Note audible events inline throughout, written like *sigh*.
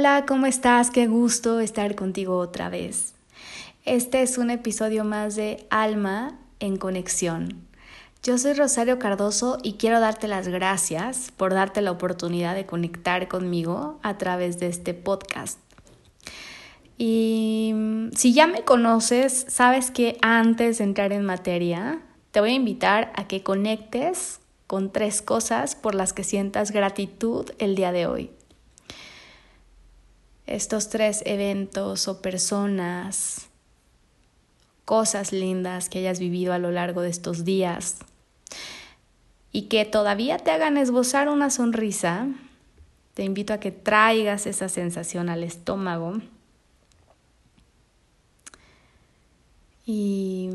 Hola, ¿cómo estás? Qué gusto estar contigo otra vez. Este es un episodio más de Alma en Conexión. Yo soy Rosario Cardoso y quiero darte las gracias por darte la oportunidad de conectar conmigo a través de este podcast. Y mm, si ya me conoces, sabes que antes de entrar en materia, te voy a invitar a que conectes con tres cosas por las que sientas gratitud el día de hoy estos tres eventos o personas, cosas lindas que hayas vivido a lo largo de estos días y que todavía te hagan esbozar una sonrisa, te invito a que traigas esa sensación al estómago. Y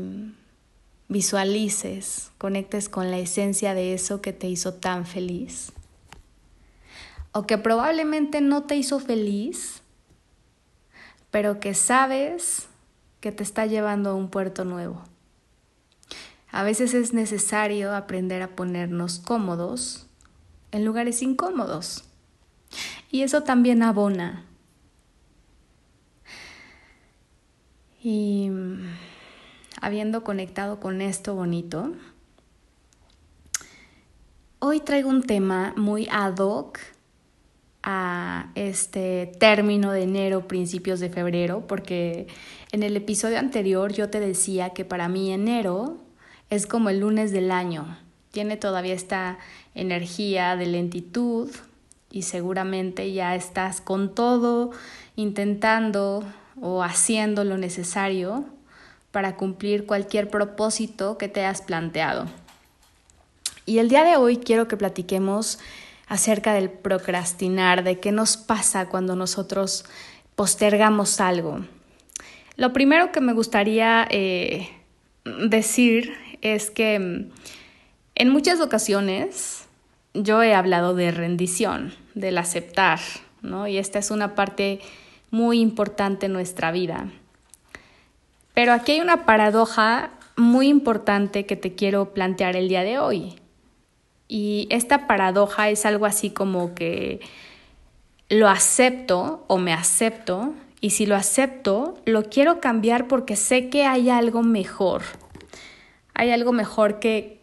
visualices, conectes con la esencia de eso que te hizo tan feliz. O que probablemente no te hizo feliz, pero que sabes que te está llevando a un puerto nuevo. A veces es necesario aprender a ponernos cómodos en lugares incómodos. Y eso también abona. Y habiendo conectado con esto bonito, hoy traigo un tema muy ad hoc a este término de enero, principios de febrero, porque en el episodio anterior yo te decía que para mí enero es como el lunes del año. Tiene todavía esta energía de lentitud y seguramente ya estás con todo intentando o haciendo lo necesario para cumplir cualquier propósito que te has planteado. Y el día de hoy quiero que platiquemos acerca del procrastinar, de qué nos pasa cuando nosotros postergamos algo. Lo primero que me gustaría eh, decir es que mm, en muchas ocasiones yo he hablado de rendición, del aceptar, ¿no? Y esta es una parte muy importante en nuestra vida. Pero aquí hay una paradoja muy importante que te quiero plantear el día de hoy. Y esta paradoja es algo así como que lo acepto o me acepto y si lo acepto, lo quiero cambiar porque sé que hay algo mejor. Hay algo mejor que,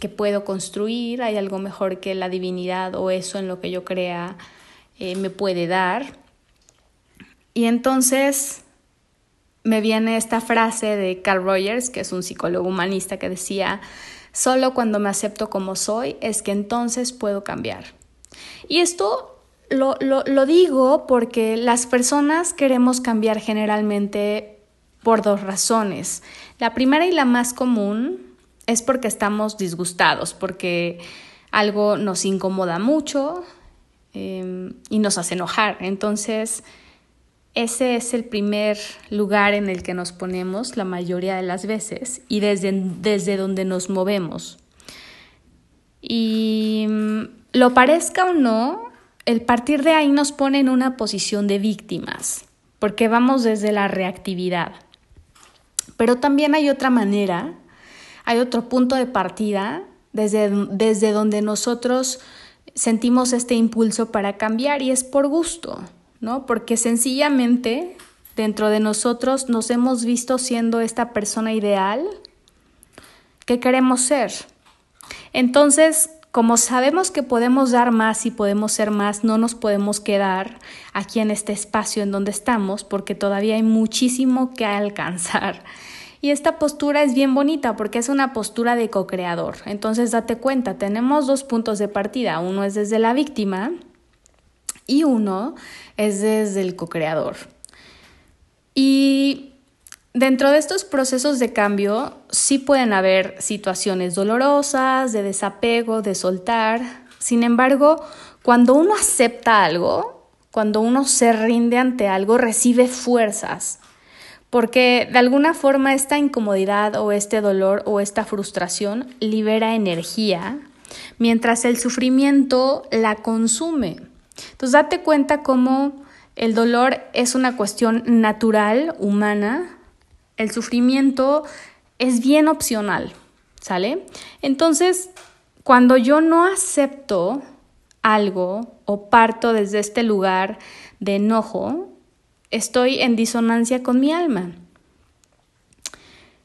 que puedo construir, hay algo mejor que la divinidad o eso en lo que yo crea eh, me puede dar. Y entonces me viene esta frase de Carl Rogers, que es un psicólogo humanista, que decía, Solo cuando me acepto como soy es que entonces puedo cambiar. Y esto lo, lo, digo porque las personas queremos cambiar generalmente por dos razones. La primera y la más común es porque estamos disgustados, porque algo nos incomoda mucho em, y nos hace enojar. Entonces, ese es el primer lugar en el que nos ponemos la mayoría de las veces y desde, desde donde nos movemos. Y mm, lo parezca o no, el partir de ahí nos pone en una posición de víctimas, porque vamos desde la reactividad. Pero también hay otra manera, hay otro punto de partida desde, desde donde nosotros sentimos este impulso para cambiar y es por gusto. ¿No? Porque sencillamente dentro de nosotros nos hemos visto siendo esta persona ideal que queremos ser. Entonces, como sabemos que podemos dar más y podemos ser más, no nos podemos quedar aquí en este espacio en donde estamos porque todavía hay muchísimo que alcanzar. Y esta postura es bien bonita porque es una postura de co-creador. Entonces date cuenta, tenemos dos puntos de partida. Uno es desde la víctima, y uno es desde el co-creador. Y dentro de estos procesos de cambio sí pueden haber situaciones dolorosas, de desapego, de soltar. Sin embargo, cuando uno acepta algo, cuando uno se rinde ante algo, recibe fuerzas. Porque de alguna forma esta incomodidad o este dolor o esta frustración libera energía, mientras el sufrimiento la consume. Entonces, date cuenta cómo el dolor es una cuestión natural, humana. El sufrimiento es bien opcional, ¿sale? Entonces, cuando yo no acepto algo o parto desde este lugar de enojo, estoy en disonancia con mi alma.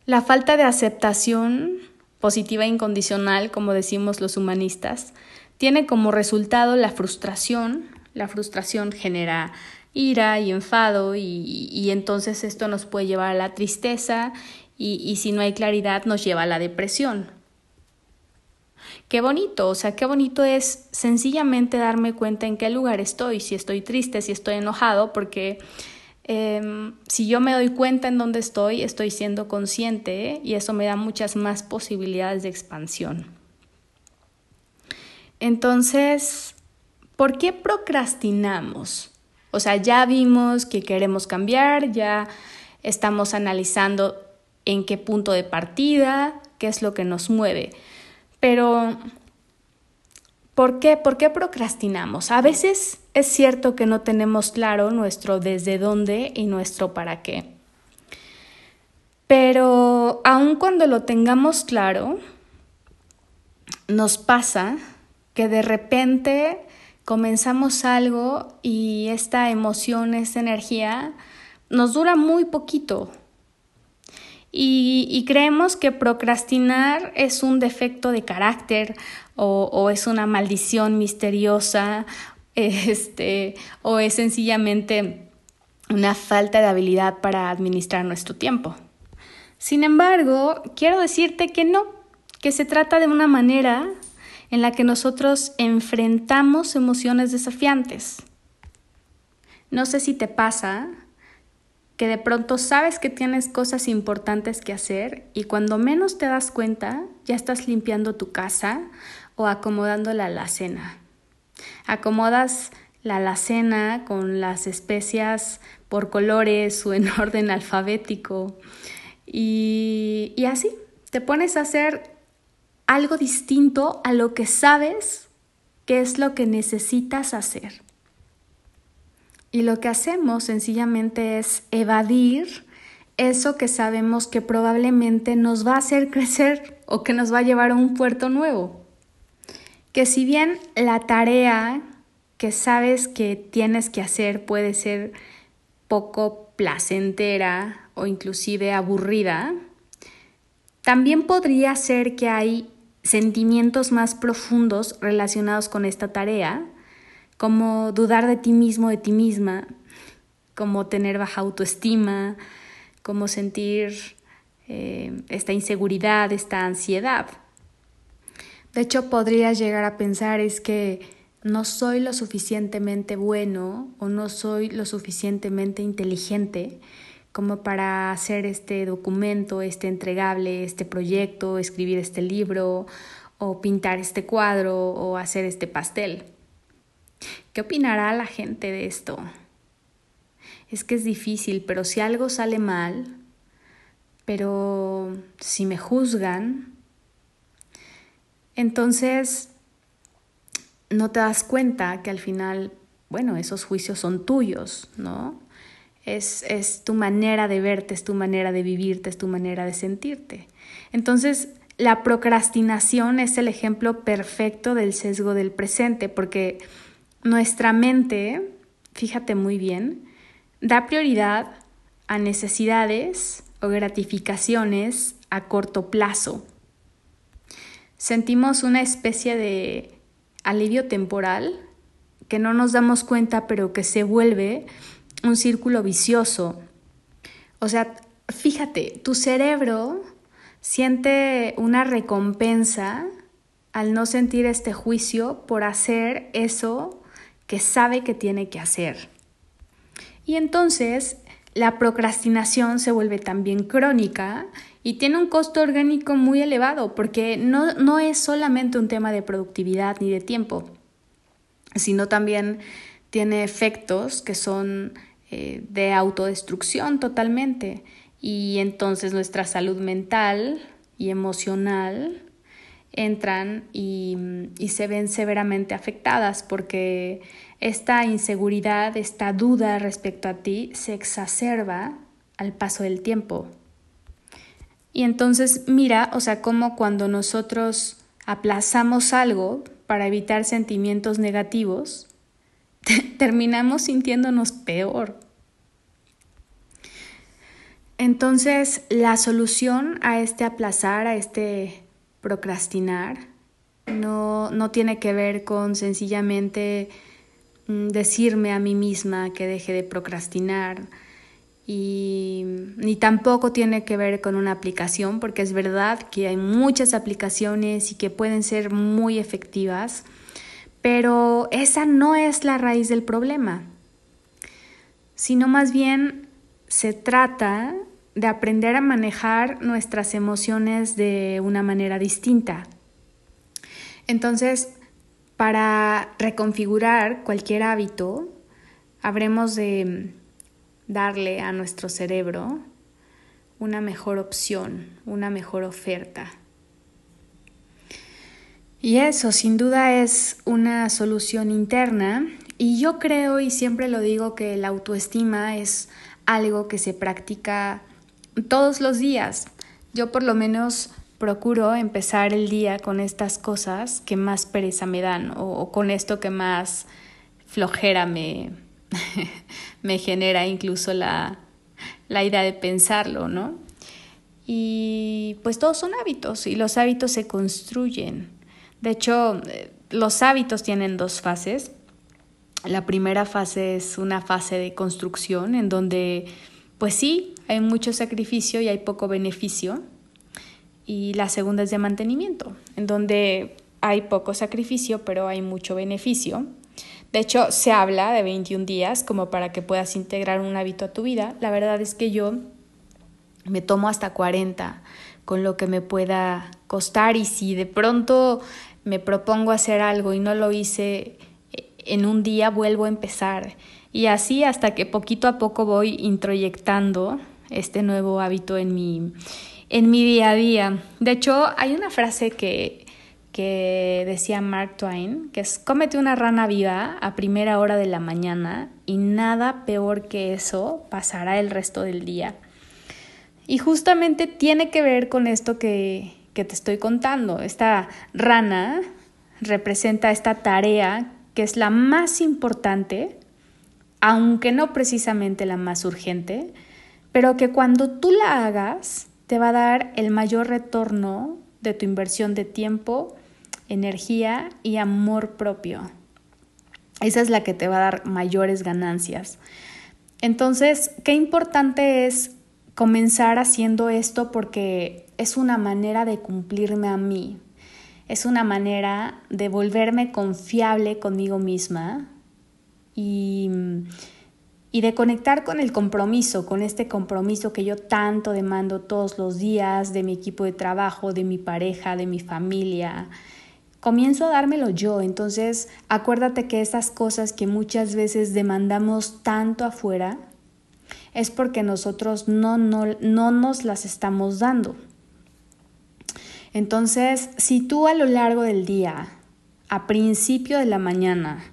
La falta de aceptación positiva e incondicional, como decimos los humanistas, tiene como resultado la frustración. La frustración genera ira y enfado y, entonces esto nos puede llevar a la tristeza y, y si no hay claridad nos lleva a la depresión. Qué bonito, o sea, qué bonito es sencillamente darme cuenta en qué lugar estoy, si estoy triste, si estoy enojado, porque em, si yo me doy cuenta en dónde estoy, estoy siendo consciente y eso me da muchas más posibilidades de expansión. Entonces, ¿por qué procrastinamos? O sea, ya vimos que queremos cambiar, ya estamos analizando en qué punto de partida, qué es lo que nos mueve. Pero, ¿por qué? ¿Por qué procrastinamos? A veces es cierto que no tenemos claro nuestro desde dónde y nuestro para qué. Pero aun cuando lo tengamos claro, nos pasa que de repente comenzamos algo y esta emoción, esta energía nos dura muy poquito. Y, creemos que procrastinar es un defecto de carácter o, o es una maldición misteriosa *laughs* este, o es sencillamente una falta de habilidad para administrar nuestro tiempo. Sin embargo, quiero decirte que no, que se trata de una manera en la que nosotros enfrentamos emociones desafiantes. No sé si te pasa que de pronto sabes que tienes cosas importantes que hacer y cuando menos te das cuenta ya estás limpiando tu casa o acomodando la alacena. Acomodas la alacena con las especias por colores o en *laughs* orden alfabético y, y así te pones a hacer algo distinto a lo que sabes que es lo que necesitas hacer. Y lo que hacemos sencillamente es evadir eso que sabemos que probablemente nos va a hacer *laughs* crecer o que nos va a llevar a un puerto nuevo. Que si bien la tarea que sabes que tienes que hacer puede ser poco placentera o inclusive aburrida, también podría ser que hay sentimientos más profundos relacionados con esta tarea, como dudar de ti mismo, de ti misma, como tener baja autoestima, como sentir eh, esta inseguridad, esta ansiedad. De hecho, podrías llegar a pensar es que no soy lo suficientemente bueno o no soy lo suficientemente inteligente como para hacer este documento, este entregable, este proyecto, escribir este libro o pintar este cuadro o hacer este pastel. ¿Qué opinará la gente de esto? Es que es difícil, pero si algo sale mal, pero si me juzgan, entonces no te das cuenta que al final, bueno, esos juicios son tuyos, ¿no? Es, tu manera de verte, es tu manera de vivirte, es tu manera de sentirte. Entonces, la procrastinación es el ejemplo perfecto del sesgo del presente, porque nuestra mente, fíjate muy bien, da prioridad a necesidades o gratificaciones a corto plazo. Sentimos una especie de alivio temporal que no nos damos cuenta, pero que se vuelve un círculo vicioso. O sea, fíjate, tu cerebro siente una recompensa al no sentir este juicio por hacer eso que sabe que tiene que hacer. Y entonces la procrastinación se vuelve también crónica y tiene un costo orgánico muy elevado porque no, no es solamente un tema de productividad ni de tiempo, sino también tiene efectos que son eh, de autodestrucción totalmente y entonces nuestra salud mental y emocional entran y, y, se ven severamente afectadas porque esta inseguridad, esta duda respecto a ti se exacerba al paso del tiempo. Y entonces mira, o sea, como cuando nosotros aplazamos algo para evitar sentimientos negativos, *laughs* terminamos sintiéndonos peor. Entonces, la solución a este aplazar, a este procrastinar, no, no tiene que ver con sencillamente mm, decirme a mí misma que deje de procrastinar y ni tampoco tiene que ver con una aplicación porque es verdad que hay muchas aplicaciones y que pueden ser muy efectivas, pero esa no es la raíz del problema, sino más bien se trata de aprender a manejar nuestras emociones de una manera distinta. Entonces, para reconfigurar cualquier hábito, habremos de darle a nuestro cerebro una mejor opción, una mejor oferta. Y eso sin duda es una solución interna y yo creo y siempre lo digo que la autoestima es algo que se practica todos los días. Yo por lo menos procuro empezar el día con estas cosas que más pereza me dan o, con esto que más flojera me, *laughs* me genera incluso la, la idea de pensarlo, ¿no? Y pues todos son hábitos y los hábitos se construyen. De hecho, eh, los hábitos tienen dos fases. La primera fase es una fase de construcción en donde, pues sí, hay mucho sacrificio y hay poco beneficio. Y la segunda es de mantenimiento, en donde hay poco sacrificio, pero hay mucho beneficio. De hecho, se habla de 21 días como para que puedas integrar un hábito a tu vida. La verdad es que yo me tomo hasta 40 con lo que me pueda costar y si de pronto me propongo hacer algo y no lo hice en un día, vuelvo a empezar. Y así hasta que poquito a poco voy introyectando este nuevo hábito en mi, en mi día a día. De hecho, hay una frase que que decía Mark Twain, que es cómete una rana viva a primera hora de la mañana y nada peor que eso pasará el resto del día. Y justamente tiene que ver con esto que, que te estoy contando. Esta rana representa esta tarea que es la más importante, aunque no precisamente la más urgente, pero que cuando tú la hagas te va a dar el mayor retorno de tu inversión de tiempo, energía y amor propio. Esa es la que te va a dar mayores ganancias. Entonces, qué importante es comenzar haciendo esto porque es una manera de cumplirme a mí, es una manera de volverme confiable conmigo misma y, y, de conectar con el compromiso, con este compromiso que yo tanto demando todos los días de mi equipo de trabajo, de mi pareja, de mi familia, comienzo a dármelo yo. Entonces, acuérdate que esas cosas que muchas veces demandamos tanto afuera es porque nosotros no, no, no nos las estamos dando. Entonces, si tú a lo largo del día, a principio de la mañana,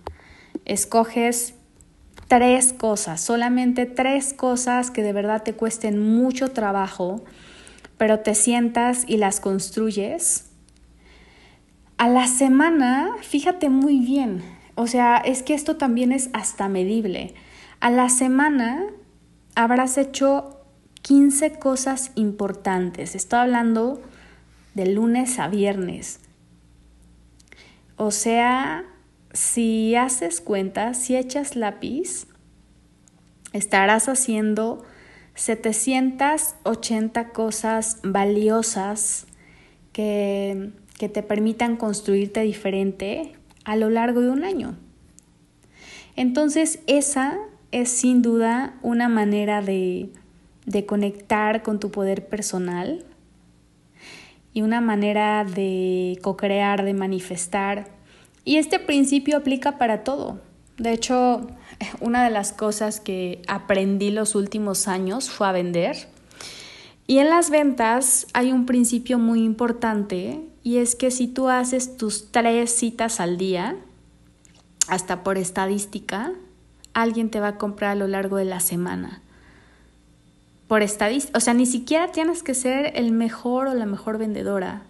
escoges tres cosas, solamente tres cosas que de verdad te cuesten mucho trabajo, pero te sientas y las construyes, a la semana, fíjate muy bien, o sea, es que esto también es hasta medible. A la semana habrás hecho 15 cosas importantes. Estoy hablando de lunes a viernes. O sea, si haces cuenta, si echas lápiz, estarás haciendo 780 cosas valiosas que que te permitan construirte diferente a lo largo de un año. Entonces, esa es sin duda una manera de, de conectar con tu poder personal y una manera de co-crear, de manifestar. Y este principio aplica para todo. De hecho, *laughs* una de las cosas que aprendí los últimos años fue a vender. Y en las ventas hay un principio muy importante y es que si tú haces tus tres citas al día, hasta por estadística, alguien te va a comprar a lo largo de la semana. O sea, ni siquiera tienes que ser el mejor o la mejor vendedora.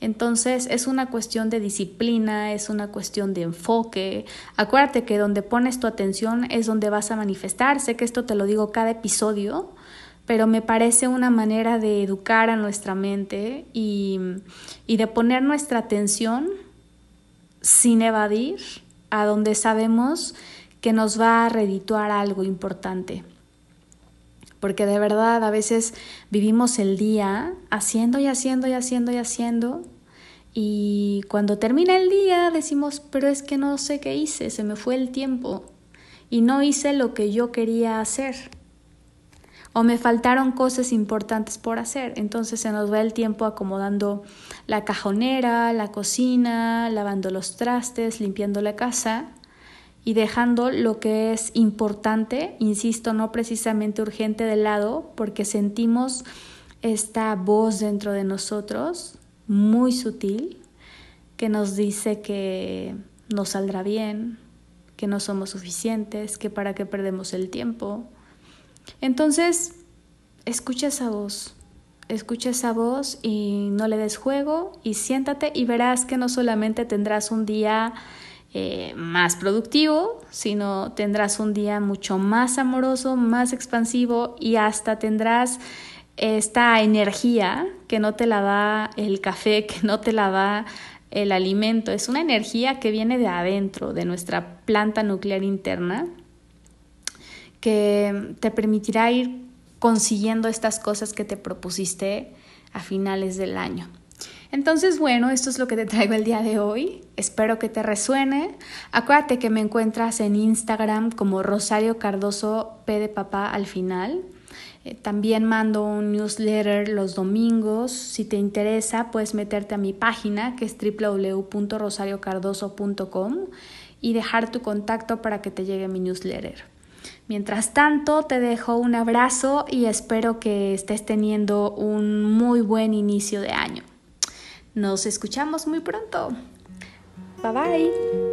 Entonces es una cuestión de disciplina, es una cuestión de enfoque. Acuérdate que donde pones tu atención es donde vas a manifestar. Sé que esto te lo digo cada episodio, pero me parece una manera de educar a nuestra mente y, y de poner nuestra atención sin evadir a donde sabemos que nos va a redituar algo importante porque de verdad a veces vivimos el día haciendo y haciendo y haciendo y haciendo y cuando termina el día decimos, pero es que no sé qué hice, se me fue el tiempo y no hice lo que yo quería hacer. O me faltaron cosas importantes por hacer. Entonces se nos va el tiempo acomodando la cajonera, la cocina, lavando los trastes, limpiando la casa y dejando lo que es importante, insisto, no precisamente urgente de lado, porque sentimos esta voz dentro de nosotros, muy sutil, que nos dice que no saldrá bien, que no somos suficientes, que para qué perdemos el tiempo. Entonces, escucha esa voz, escucha esa voz y no le des juego y siéntate y verás que no solamente tendrás un día eh, más productivo, sino tendrás un día mucho más amoroso, más expansivo y hasta tendrás esta energía que no te la da el café, que no te la da el alimento, es una energía que viene de adentro, de nuestra planta nuclear interna, que te permitirá ir consiguiendo estas cosas que te propusiste a finales del año. Entonces, bueno, esto es lo que te traigo el día de hoy. Espero que te resuene. Acuérdate que me encuentras en Instagram como Rosario Cardoso P de papá al final. Eh, también mando un newsletter los domingos. Si te interesa, puedes meterte a mi página que es www.rosariocardoso.com y dejar tu contacto para que te llegue mi newsletter. Mientras tanto, te dejo un abrazo y espero que estés teniendo un muy buen inicio de año. Nos escuchamos muy pronto. Bye bye.